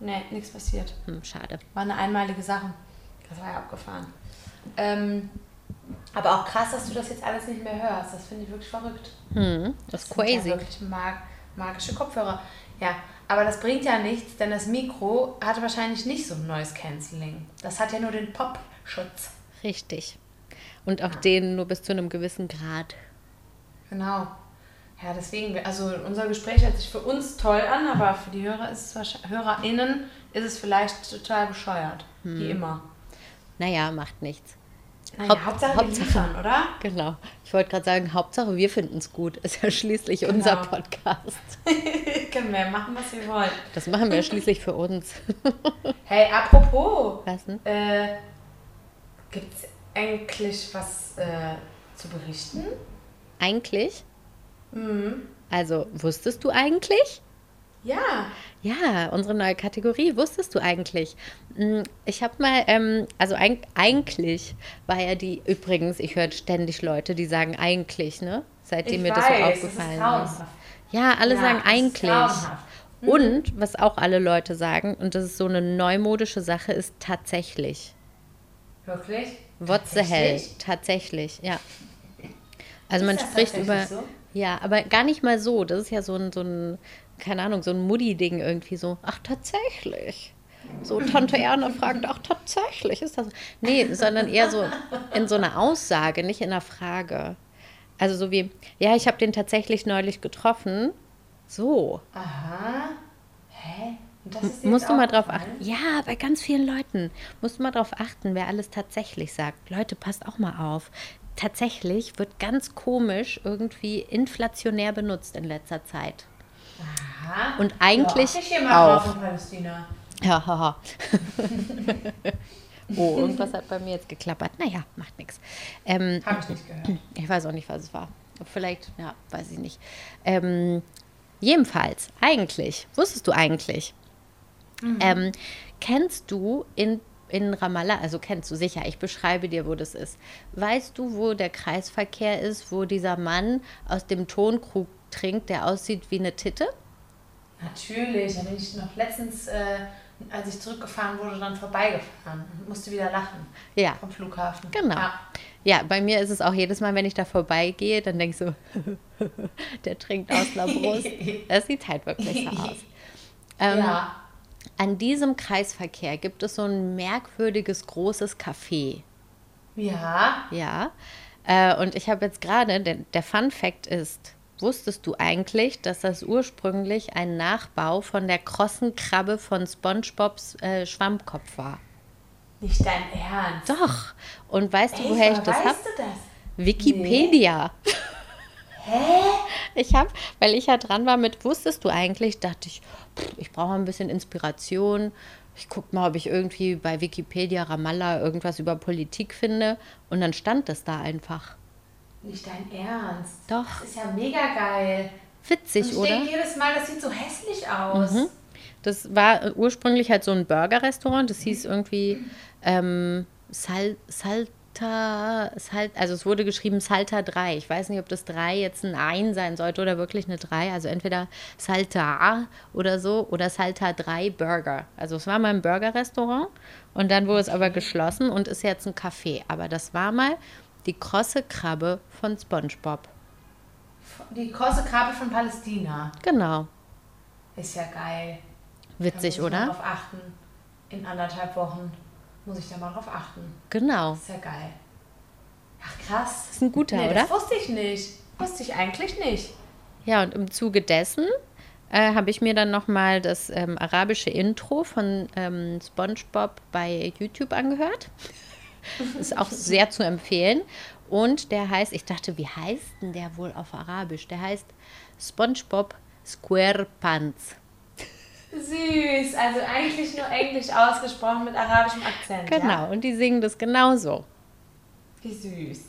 nee, nichts passiert. Hm, schade. War eine einmalige Sache. Das war ja abgefahren. Ähm, aber auch krass, dass du das jetzt alles nicht mehr hörst. Das finde ich wirklich verrückt. Hm, das ist sind Ja crazy. wirklich mag magische Kopfhörer. Ja, aber das bringt ja nichts, denn das Mikro hatte wahrscheinlich nicht so ein Noise Cancelling. Das hat ja nur den Pop-Schutz. Richtig. Und auch den nur bis zu einem gewissen Grad. Genau. Ja, deswegen, also unser Gespräch hört sich für uns toll an, aber für die Hörer ist es HörerInnen ist es vielleicht total bescheuert. Wie immer. Naja, macht nichts. Naja, Haupt- Hauptsache, Hauptsache- wir liefern, oder? Genau. Ich wollte gerade sagen, Hauptsache wir finden es gut. Ist ja schließlich unser Genau. Podcast. *laughs* Können wir machen, was wir wollen. Das machen wir schließlich für uns. *laughs* Hey, apropos, Was denn? äh, gibt es eigentlich was äh, zu berichten? Eigentlich? Mhm. Also, wusstest du eigentlich? Ja. Ja, unsere neue Kategorie, wusstest du eigentlich? Mm, Ich habe mal, ähm, also eig eigentlich war ja die, übrigens, ich höre ständig Leute, die sagen eigentlich, ne? Seitdem Ich mir weiß, das so das ist aufgefallen ist. grauenhaft. Ja, alle Ja, sagen ist eigentlich. grauenhaft. Und was auch alle Leute sagen, und das ist so eine neumodische Sache, ist tatsächlich. Wirklich? What the hell? Tatsächlich? Ja. Also man Ist das spricht über. so? Ja, aber gar nicht mal so. Das ist ja so ein, so ein keine Ahnung, so ein Muddy-Ding irgendwie so. Ach, tatsächlich. So Tante Erna fragt, ach, tatsächlich ist das. Nee, sondern eher so in so einer Aussage, nicht in einer Frage. Also so wie, ja, ich habe den tatsächlich neulich getroffen. So. Aha. Hä? Musst du mal drauf aufgefallen? achten. Ja, bei ganz vielen Leuten. Musst du mal drauf achten, wer alles tatsächlich sagt. Leute, passt auch mal auf. Tatsächlich wird ganz komisch irgendwie inflationär benutzt in letzter Zeit. Aha. Und eigentlich ja, auch. Ja, haha. *laughs* oh, irgendwas hat bei mir jetzt geklappert. Naja, macht nichts. Ähm, Habe ich nicht gehört. ich weiß auch nicht, was es war. Vielleicht, ja, weiß ich nicht. Ähm, jedenfalls, eigentlich, wusstest du eigentlich, ähm, kennst du in in Ramallah, also kennst du sicher, ich beschreibe dir, wo das ist. Weißt du, wo der Kreisverkehr ist, wo dieser Mann aus dem Tonkrug trinkt, der aussieht wie eine Titte? Natürlich, da bin ich noch letztens, äh, als ich zurückgefahren wurde, dann vorbeigefahren und musste wieder lachen Ja, vom Flughafen. Genau. Ja. ja, bei mir ist es auch jedes Mal, wenn ich da vorbeigehe, dann denke ich so, *laughs* der trinkt aus einer Brust. *laughs* Das sieht halt wirklich so aus. Ähm, ja. An diesem Kreisverkehr gibt es so ein merkwürdiges großes Café. Ja. Ja. Äh, und ich habe jetzt gerade, der, der Fun Fact ist, wusstest du eigentlich, dass das ursprünglich ein Nachbau von der krossen Krabbe von SpongeBobs äh, Schwammkopf war? Nicht dein Ernst. Doch. Und weißt du, Echt? woher ich das weißt habe? du das? Wikipedia. Hä? Ich habe, weil ich ja dran war mit, wusstest du eigentlich, dachte ich, pff, ich brauche ein bisschen Inspiration. Ich gucke mal, ob ich irgendwie bei Wikipedia Ramallah irgendwas über Politik finde. Und dann stand das da einfach. Nicht dein Ernst. Doch. Das ist ja mega geil. Witzig, ich oder? denke jedes Mal, das sieht so hässlich aus. Mhm. Das war ursprünglich halt so ein Burger-Restaurant. Das hieß irgendwie ähm, Sal Salta, Sal also es wurde geschrieben Salta 3. Ich weiß nicht, ob das 3 jetzt ein Ein sein sollte oder wirklich eine 3. Also entweder Salta oder so oder Salta 3 Burger. Also es war mal ein Burger-Restaurant und dann wurde es aber geschlossen und ist jetzt ein Café. Aber das war mal die krosse Krabbe von SpongeBob. Die große Krabbe von Palästina. Genau. Ist ja geil. Witzig, da muss ich mal oder? drauf achten. In anderthalb Wochen muss ich da mal drauf achten. Genau. Ist ja geil. Ach krass. Ist ein guter, nee, oder? Das wusste ich nicht. Wusste ich eigentlich nicht. Ja, und im Zuge dessen äh, habe ich mir dann nochmal das ähm, arabische Intro von ähm, SpongeBob bei YouTube angehört. *laughs* Ist auch sehr zu empfehlen. Und der heißt, ich dachte, wie heißt denn der wohl auf Arabisch? Der heißt SpongeBob SquarePants. Süß. Also eigentlich nur Englisch ausgesprochen mit arabischem Akzent. Genau, Ja? und die singen das genauso. Wie süß.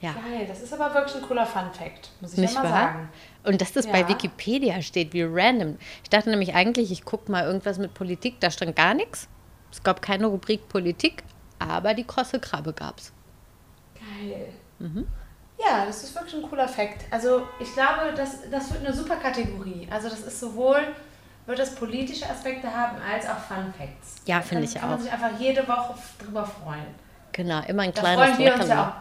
Ja. Geil. Das ist aber wirklich ein cooler Fun-Fact. Muss ich Nicht ja mal wahr? sagen. Und dass das bei Ja. Wikipedia steht, wie random. Ich dachte nämlich eigentlich, ich gucke mal irgendwas mit Politik, da stand gar nichts. Es gab keine Rubrik Politik, aber die krosse Krabbe gab's. Geil. Mhm. Ja, das ist wirklich ein cooler Fakt. Also ich glaube, das, das wird eine super Kategorie. Also das ist sowohl, wird das politische Aspekte haben, als auch Fun Facts. Ja, Da finde kann- ich kann man auch. sich einfach jede Woche drüber freuen. Genau, immer ein Da kleines freuen wir uns ja auch.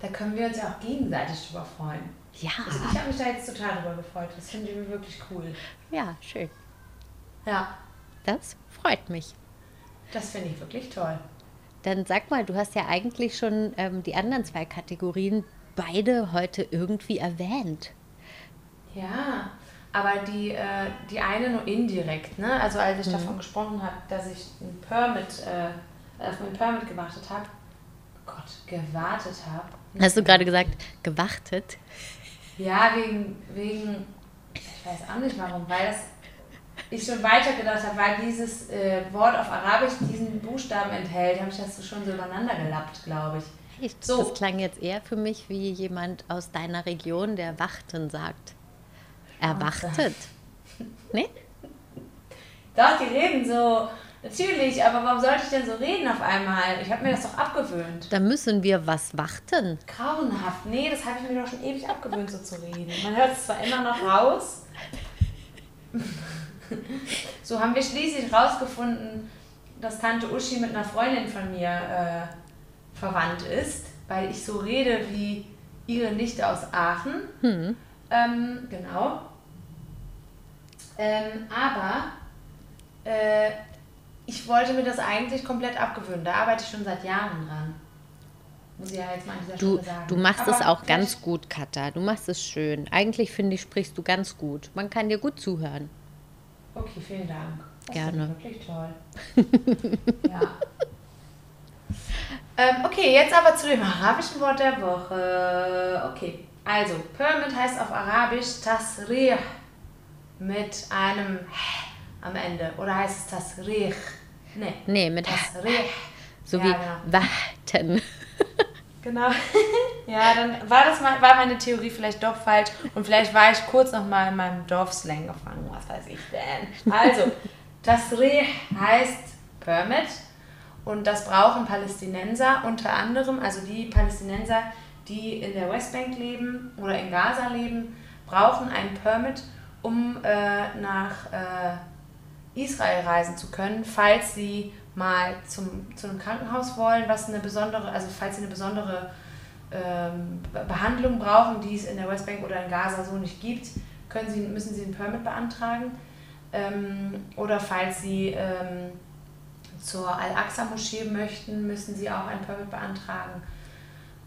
Da können wir uns ja auch gegenseitig drüber freuen. Ja, Also ich habe mich da jetzt total drüber gefreut. Das finde ich wirklich cool. ja, schön. Ja, Das freut mich. Das finde ich wirklich toll. Dann sag mal, du hast ja eigentlich schon ähm, die anderen zwei Kategorien beide heute irgendwie erwähnt. Ja, aber die, äh, die eine nur indirekt, ne? Also als ich davon gesprochen habe, dass ich ein Permit, äh, auf mein Permit gewartet habe, Gott, gewartet habe. Hast du gerade gesagt, gewartet? Ja, wegen, wegen, ich weiß auch nicht warum, weil das ich schon weitergedacht habe, weil dieses äh, Wort auf Arabisch diesen Buchstaben enthält, habe ich das so schon so übereinander gelappt, glaube ich. Echt? So. Das klang jetzt eher für mich wie jemand aus deiner Region, der Wachten sagt. Erwartet. *laughs* Nee? Doch, die reden so, natürlich, aber warum sollte ich denn so reden auf einmal? Ich habe mir das doch abgewöhnt. Da müssen wir was warten. Grauenhaft. Nee, das habe ich mir doch schon ewig abgewöhnt, so zu reden. Man hört es zwar immer noch raus. *laughs* *laughs* so haben wir schließlich rausgefunden, dass Tante Uschi mit einer Freundin von mir äh, verwandt ist, weil ich so rede wie ihre Nichte aus Aachen. Ähm, genau. Ähm, aber äh, ich wollte mir das eigentlich komplett abgewöhnen. Da arbeite ich schon seit Jahren dran. Muss ich ja jetzt mal an dieser Du, Stelle sagen. du machst es Aber auch ganz gut, Katha. Du machst es schön. Eigentlich finde ich, sprichst du ganz gut. Man kann dir gut zuhören. Okay, vielen Dank. Das Gerne. ich Wirklich toll. *laughs* ja. Ähm, okay, jetzt aber zu dem arabischen Wort der Woche. Okay, also Permit heißt auf Arabisch Tasrih mit einem H am Ende. Oder heißt es Tasrih? Nee. Nee, mit Tasrih. so Ja, wie genau. warten. Genau. *laughs* ja, dann war das mal, war meine Theorie vielleicht doch falsch und vielleicht war ich kurz noch mal in meinem Dorfslang gefangen, was weiß ich denn. Also, das Reh heißt Permit. Und das brauchen Palästinenser unter anderem, also die Palästinenser, die in der Westbank leben oder in Gaza leben, brauchen ein Permit, um äh, nach äh, Israel reisen zu können, falls sie mal zum, zu einem Krankenhaus wollen, was eine besondere, also falls sie eine besondere ähm, Behandlung brauchen, die es in der Westbank oder in Gaza so nicht gibt, können sie, müssen sie ein Permit beantragen. Ähm, oder falls sie ähm, zur Al-Aqsa-Moschee möchten, müssen sie auch ein Permit beantragen.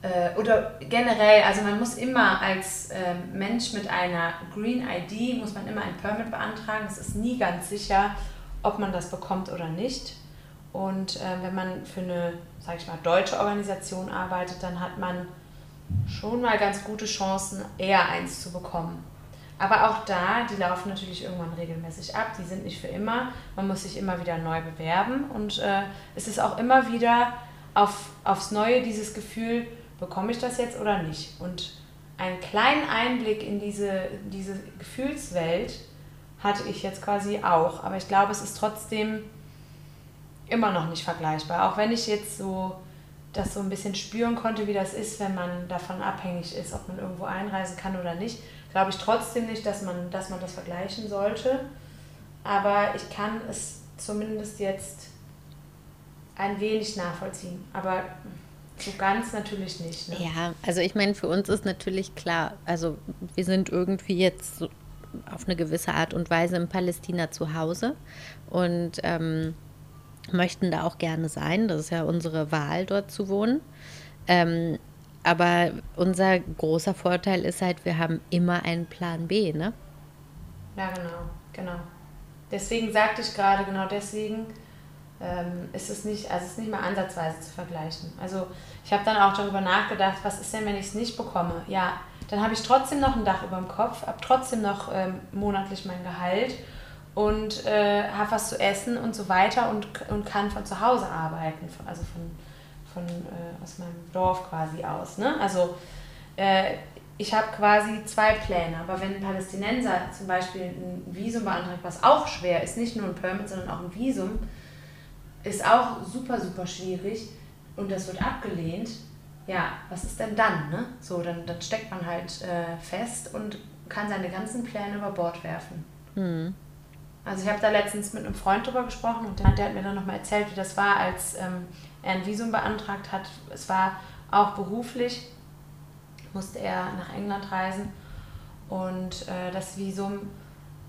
Äh, oder generell, also man muss immer als äh, Mensch mit einer Green ID, muss man immer ein Permit beantragen. Es ist nie ganz sicher, ob man das bekommt oder nicht. Und äh, wenn man für eine, sag ich mal, deutsche Organisation arbeitet, dann hat man schon mal ganz gute Chancen, eher eins zu bekommen. Aber auch da, die laufen natürlich irgendwann regelmäßig ab, die sind nicht für immer. Man muss sich immer wieder neu bewerben und äh, es ist auch immer wieder auf, aufs Neue dieses Gefühl, bekomme ich das jetzt oder nicht? Und einen kleinen Einblick in diese, diese Gefühlswelt hatte ich jetzt quasi auch. Aber ich glaube, es ist trotzdem immer noch nicht vergleichbar. Auch wenn ich jetzt so das so ein bisschen spüren konnte, wie das ist, wenn man davon abhängig ist, ob man irgendwo einreisen kann oder nicht, glaube ich trotzdem nicht, dass man, dass man das vergleichen sollte. Aber ich kann es zumindest jetzt ein wenig nachvollziehen. Aber so ganz natürlich nicht. Ne? Ja, also ich meine, für uns ist natürlich klar, also wir sind irgendwie jetzt auf eine gewisse Art und Weise in Palästina zu Hause und ähm, möchten da auch gerne sein. Das ist ja unsere Wahl, dort zu wohnen. Ähm, aber unser großer Vorteil ist halt, wir haben immer einen Plan B, ne? Ja, genau, genau. Deswegen sagte ich gerade, genau deswegen ähm, ist es nicht, also es ist nicht mal ansatzweise zu vergleichen. Also ich habe dann auch darüber nachgedacht, was ist denn, wenn ich es nicht bekomme? Ja, dann habe ich trotzdem noch ein Dach über dem Kopf, habe trotzdem noch ähm, monatlich mein Gehalt und äh, habe was zu essen und so weiter und, und kann von zu Hause arbeiten, also von, von äh, aus meinem Dorf quasi aus. Ne? Also äh, ich habe quasi zwei Pläne, aber wenn ein Palästinenser zum Beispiel ein Visum beantragt, was auch schwer ist, nicht nur ein Permit, sondern auch ein Visum, ist auch super, super schwierig und das wird abgelehnt, ja, was ist denn dann? Ne? So, dann, dann steckt man halt äh, fest und kann seine ganzen Pläne über Bord werfen. Mhm. Also ich habe da letztens mit einem Freund drüber gesprochen und der, der hat mir dann nochmal erzählt, wie das war, als ähm, er ein Visum beantragt hat. Es war auch beruflich, musste er nach England reisen und äh, das Visum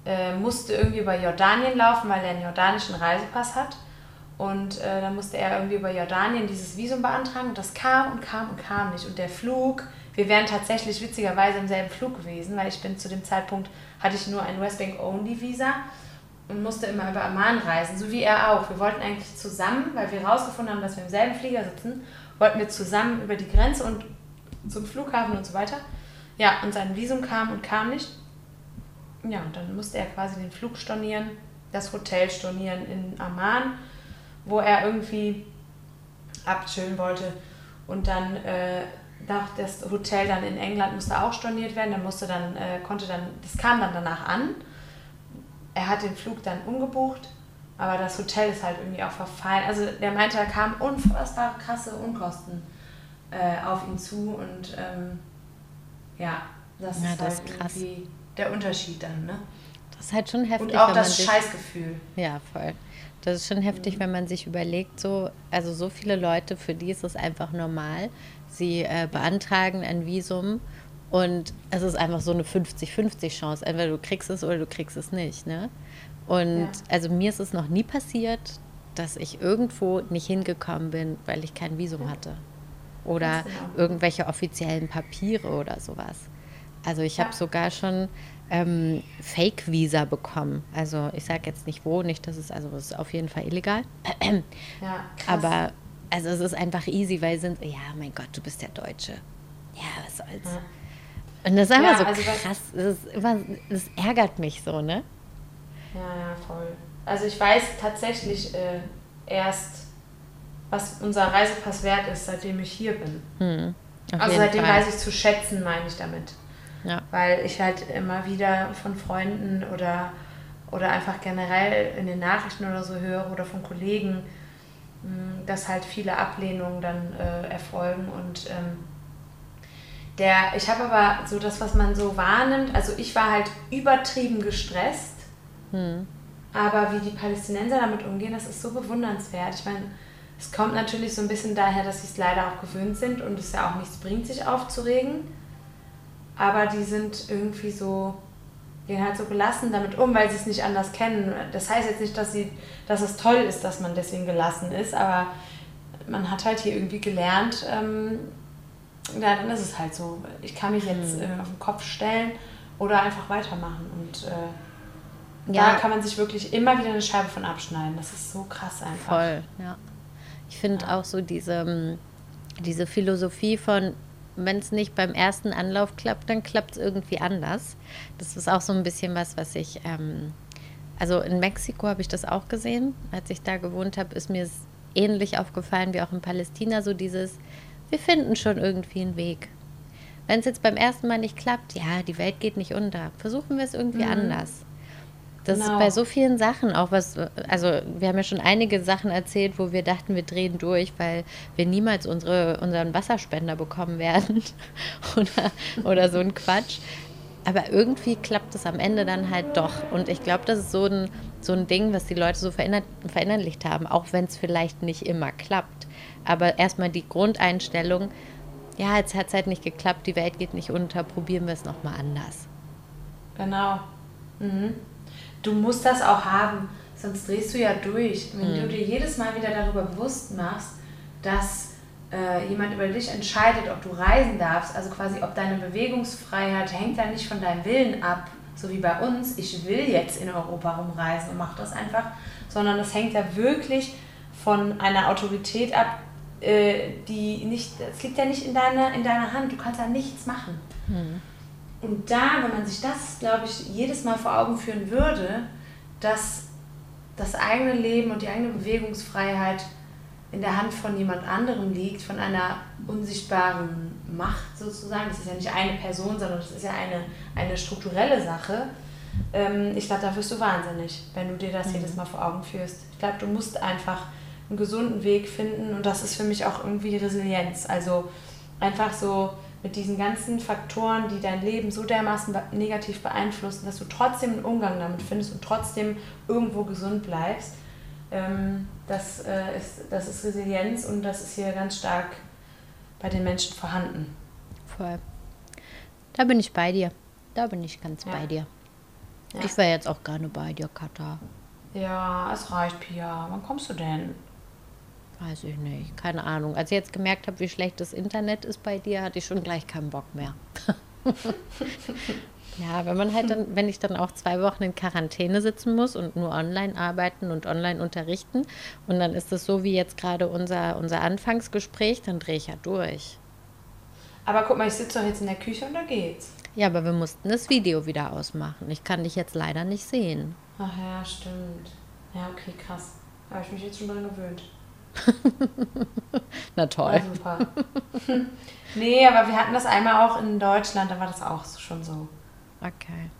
äh, musste irgendwie über Jordanien laufen, weil er einen jordanischen Reisepass hat. Und äh, dann musste er irgendwie über Jordanien dieses Visum beantragen und das kam und kam und kam nicht. Und der Flug, wir wären tatsächlich witzigerweise im selben Flug gewesen, weil ich bin zu dem Zeitpunkt, hatte ich nur ein Westbank-Only-Visa und musste immer über Amman reisen, so wie er auch. Wir wollten eigentlich zusammen, weil wir herausgefunden haben, dass wir im selben Flieger sitzen, wollten wir zusammen über die Grenze und zum Flughafen und so weiter. Ja, und sein Visum kam und kam nicht. Ja, und dann musste er quasi den Flug stornieren, das Hotel stornieren in Amman, wo er irgendwie abchillen wollte. Und dann äh, das Hotel dann in England musste auch storniert werden. Dann musste dann, äh, konnte dann, das kam dann danach an er hat den Flug dann umgebucht, aber das Hotel ist halt irgendwie auch verfallen. Also der meinte, da kamen unfassbar krasse Unkosten äh, auf ihn zu und ähm, ja, das ja, ist das halt krass. irgendwie der Unterschied dann, ne? Das ist halt schon heftig. Und auch das sich, Scheißgefühl. Ja, voll. Das ist schon heftig, mhm. wenn man sich überlegt, so, also so viele Leute, für die ist es einfach normal. Sie äh, beantragen ein Visum und es ist einfach so eine 50-50 Chance. Entweder du kriegst es oder du kriegst es nicht. Ne? Und ja. also mir ist es noch nie passiert, dass ich irgendwo nicht hingekommen bin, weil ich kein Visum hatte. Oder genau. irgendwelche offiziellen Papiere oder sowas. Also ich ja. habe sogar schon ähm, Fake-Visa bekommen. Also ich sage jetzt nicht wo, nicht, dass es, also es ist auf jeden Fall illegal. Ja. Aber also es ist einfach easy, weil sind, ja, mein Gott, du bist der Deutsche. Ja, was soll's. Ja. Und das ist einfach ja, so also krass. Das, ist immer, das ärgert mich so, ne? Ja, ja, voll. Also ich weiß tatsächlich äh, erst, was unser Reisepass wert ist, seitdem ich hier bin. Hm, also seitdem Fall. weiß ich zu schätzen, meine ich damit. Ja. Weil ich halt immer wieder von Freunden oder oder einfach generell in den Nachrichten oder so höre oder von Kollegen, mh, dass halt viele Ablehnungen dann äh, erfolgen und ähm, der, ich habe aber so das, was man so wahrnimmt, also ich war halt übertrieben gestresst, aber wie die Palästinenser damit umgehen, das ist so bewundernswert. Ich meine, es kommt natürlich so ein bisschen daher, dass sie es leider auch gewöhnt sind und es ja auch nichts bringt, sich aufzuregen. Aber die sind irgendwie so, gehen halt so gelassen damit um, weil sie es nicht anders kennen. Das heißt jetzt nicht, dass, sie, dass es toll ist, dass man deswegen gelassen ist, aber man hat halt hier irgendwie gelernt, ähm, ja, dann ist es halt so. Ich kann mich jetzt äh, auf den Kopf stellen oder einfach weitermachen. Und äh, Ja. da kann man sich wirklich immer wieder eine Scheibe von abschneiden. Das ist so krass einfach. Voll, ja. Ich finde auch so diese, ähm, diese Philosophie von, wenn es nicht beim ersten Anlauf klappt, dann klappt es irgendwie anders. Das ist auch so ein bisschen was, was ich, ähm, also in Mexiko habe ich das auch gesehen. Als ich da gewohnt habe, ist mir es ähnlich aufgefallen wie auch in Palästina, so dieses, wir finden schon irgendwie einen Weg. Wenn es jetzt beim ersten Mal nicht klappt, ja, die Welt geht nicht unter. Versuchen wir es irgendwie anders. Das Genau. ist bei so vielen Sachen auch was, also wir haben ja schon einige Sachen erzählt, wo wir dachten, wir drehen durch, weil wir niemals unsere, unseren Wasserspender bekommen werden *laughs* oder, oder so ein Quatsch. Aber irgendwie klappt es am Ende dann halt doch. Und ich glaube, das ist so ein, so ein Ding, was die Leute so verinner verinnerlicht haben, auch wenn es vielleicht nicht immer klappt. Aber erstmal die Grundeinstellung, ja, jetzt hat es halt nicht geklappt, die Welt geht nicht unter, probieren wir es nochmal anders. Genau. Mhm. Du musst das auch haben, sonst drehst du ja durch. Wenn du dir jedes Mal wieder darüber bewusst machst, dass äh, jemand über dich entscheidet, ob du reisen darfst, also quasi ob deine Bewegungsfreiheit hängt ja nicht von deinem Willen ab, so wie bei uns, ich will jetzt in Europa rumreisen und mach das einfach, sondern das hängt ja wirklich von einer Autorität ab, äh, die nicht, es liegt ja nicht in deiner, in deiner Hand, du kannst da nichts machen. Und da, wenn man sich das, glaube ich, jedes Mal vor Augen führen würde, dass das eigene Leben und die eigene Bewegungsfreiheit in der Hand von jemand anderem liegt, von einer unsichtbaren Macht sozusagen. Das ist ja nicht eine Person, sondern das ist ja eine, eine strukturelle Sache. Ähm, ich glaube, da wirst du wahnsinnig, wenn du dir das jedes Mal vor Augen führst. Ich glaube, du musst einfach einen gesunden Weg finden und das ist für mich auch irgendwie Resilienz. Also einfach so mit diesen ganzen Faktoren, die dein Leben so dermaßen negativ beeinflussen, dass du trotzdem einen Umgang damit findest und trotzdem irgendwo gesund bleibst. Ähm, das, äh, ist, das ist Resilienz und das ist hier ganz stark bei den Menschen vorhanden. Voll. Da bin ich bei dir. Da bin ich ganz Ja. bei dir. Ja. Ich wäre jetzt auch gerne bei dir, Katha. Ja, es reicht, Pia. Wann kommst du denn? Weiß ich nicht. Keine Ahnung. Als ich jetzt gemerkt habe, wie schlecht das Internet ist bei dir, hatte ich schon gleich keinen Bock mehr. *laughs* ja, wenn man halt dann, wenn ich dann auch zwei Wochen in Quarantäne sitzen muss und nur online arbeiten und online unterrichten und dann ist es so wie jetzt gerade unser, unser Anfangsgespräch, dann drehe ich ja durch. Aber guck mal, ich sitze doch jetzt in der Küche und da geht's. Ja, aber wir mussten das Video wieder ausmachen. Ich kann dich jetzt leider nicht sehen. Ach ja, stimmt. Ja, okay, krass. Da habe ich mich jetzt schon dran gewöhnt. *laughs* Na toll. War super. *laughs* nee, aber wir hatten das einmal auch in Deutschland, da war das auch schon so. Okay.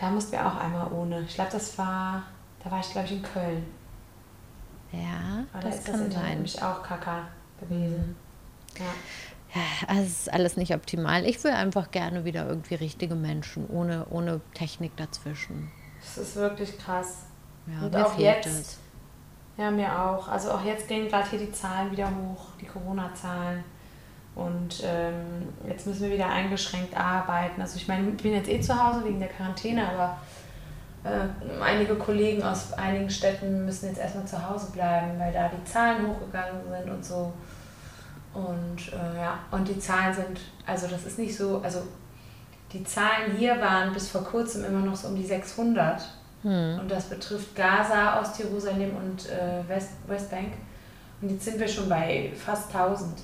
Da mussten wir auch einmal ohne. Ich glaube, das war, da war ich glaube ich in Köln. Ja, Aber da das ist das kann Internet sein. nämlich auch kacke gewesen. Ja. Ja, also es ist alles nicht optimal. Ich will einfach gerne wieder irgendwie richtige Menschen, ohne, ohne Technik dazwischen. Das ist wirklich krass. Ja, Und auch jetzt. es. Ja, mir auch. Also auch jetzt gehen gerade hier die Zahlen wieder hoch, die Corona-Zahlen. Und ähm, jetzt müssen wir wieder eingeschränkt arbeiten. Also ich meine, ich bin jetzt eh zu Hause wegen der Quarantäne, aber äh, einige Kollegen aus einigen Städten müssen jetzt erstmal zu Hause bleiben, weil da die Zahlen hochgegangen sind und so. Und äh, ja, und die Zahlen sind, also das ist nicht so, also die Zahlen hier waren bis vor kurzem immer noch so um die 600. Hm. Und das betrifft Gaza, Ostjerusalem und äh, West, Westbank. Und jetzt sind wir schon bei fast 1000.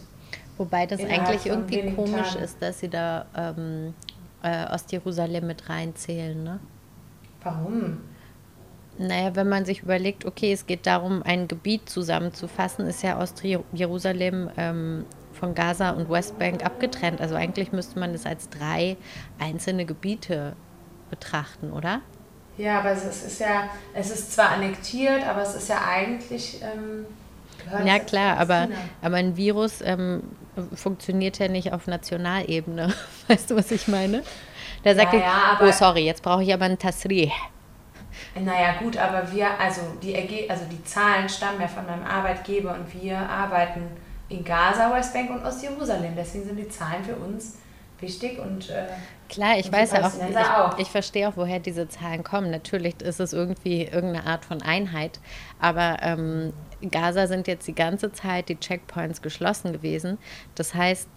Wobei das eigentlich irgendwie komisch Tagen. ist, dass sie da ähm, äh, Ostjerusalem mit reinzählen. Ne? Warum? Naja, wenn man sich überlegt, okay, es geht darum, ein Gebiet zusammenzufassen, ist ja Ostjerusalem ähm, von Gaza und Westbank abgetrennt. Also eigentlich müsste man es als drei einzelne Gebiete betrachten, oder? Ja, aber es ist, ja, es ist zwar annektiert, aber es ist ja eigentlich. Ähm, zu klar, aber, Palästina. aber ein Virus ähm, funktioniert ja nicht auf Nationalebene. *laughs* Weißt du, was ich meine? Da sagt Ja, ich, oh sorry, jetzt brauche ich aber ein Tasrih. Naja, gut, aber wir, also die, Erge also die Zahlen stammen ja von meinem Arbeitgeber und wir arbeiten in Gaza, Westbank und Ostjerusalem. Deswegen sind die Zahlen für uns wichtig und äh, Klar, ich weiß ja auch ich, auch. ich verstehe auch, woher diese Zahlen kommen. Natürlich ist es irgendwie irgendeine Art von Einheit, aber ähm, Gaza sind jetzt die ganze Zeit die Checkpoints geschlossen gewesen. Das heißt,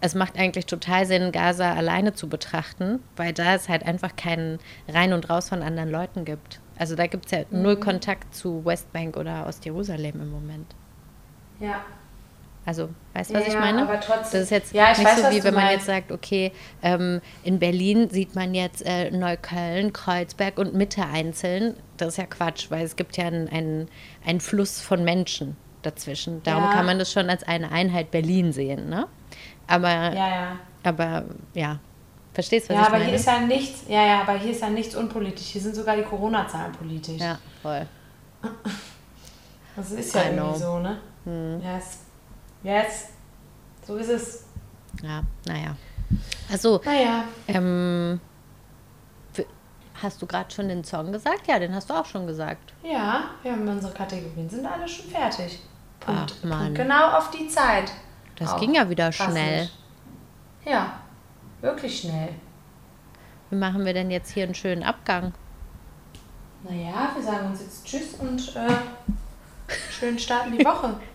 es macht eigentlich total Sinn, Gaza alleine zu betrachten, weil da es halt einfach keinen Rein und Raus von anderen Leuten gibt. Also da gibt es ja null Mhm. Kontakt zu Westbank oder Ostjerusalem im Moment. ja. Also, weißt du, was Ja, ich ja, meine? aber trotzdem- Das ist jetzt Ja, ich nicht weiß, so, wie wenn man meinst. jetzt sagt, okay, ähm, in Berlin sieht man jetzt äh, Neukölln, Kreuzberg und Mitte einzeln. Das ist ja Quatsch, weil es gibt ja einen, einen, einen Fluss von Menschen dazwischen. Darum Ja. kann man das schon als eine Einheit Berlin sehen, ne? Aber, Ja, ja. aber ja, verstehst du, was Ja, ich aber meine? hier ist ja nichts, ja, ja, aber hier ist ja nichts unpolitisch. Hier sind sogar die Corona-Zahlen politisch. ja, voll. Das ist ja irgendwie so, ne? Yes. Yes. So ist es. Ja, naja. Also, Naja. ähm, hast du gerade schon den Song gesagt? Ja, den hast du auch schon gesagt. Ja, wir haben unsere Kategorien, sind alle schon fertig. Punkt, Ach, Mann. Punkt genau auf die Zeit. Das Auch ging ja wieder schnell. Ja, wirklich schnell. Wie machen wir denn jetzt hier einen schönen Abgang? Naja, wir sagen uns jetzt Tschüss und äh, schön starten die Woche, *laughs*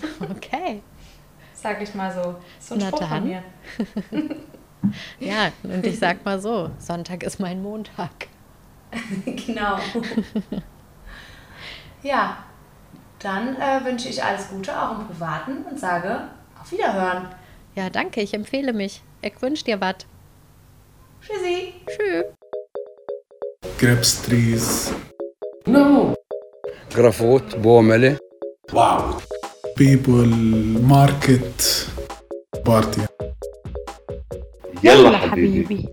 *laughs* Okay. Sag ich mal so. So ein Na Spruch von mir. *laughs* ja, und ich sag mal so, Sonntag ist mein Montag. *laughs* genau. ja, dann äh, wünsche ich alles Gute auch im Privaten und sage auf Wiederhören. Ja, danke, ich empfehle mich. Ich wünsche dir was. Tschüssi. Tschüss. Grapes trees. No. Grafot, Bomele. Wow. بيبل ماركت بارتي يلا حبيبي.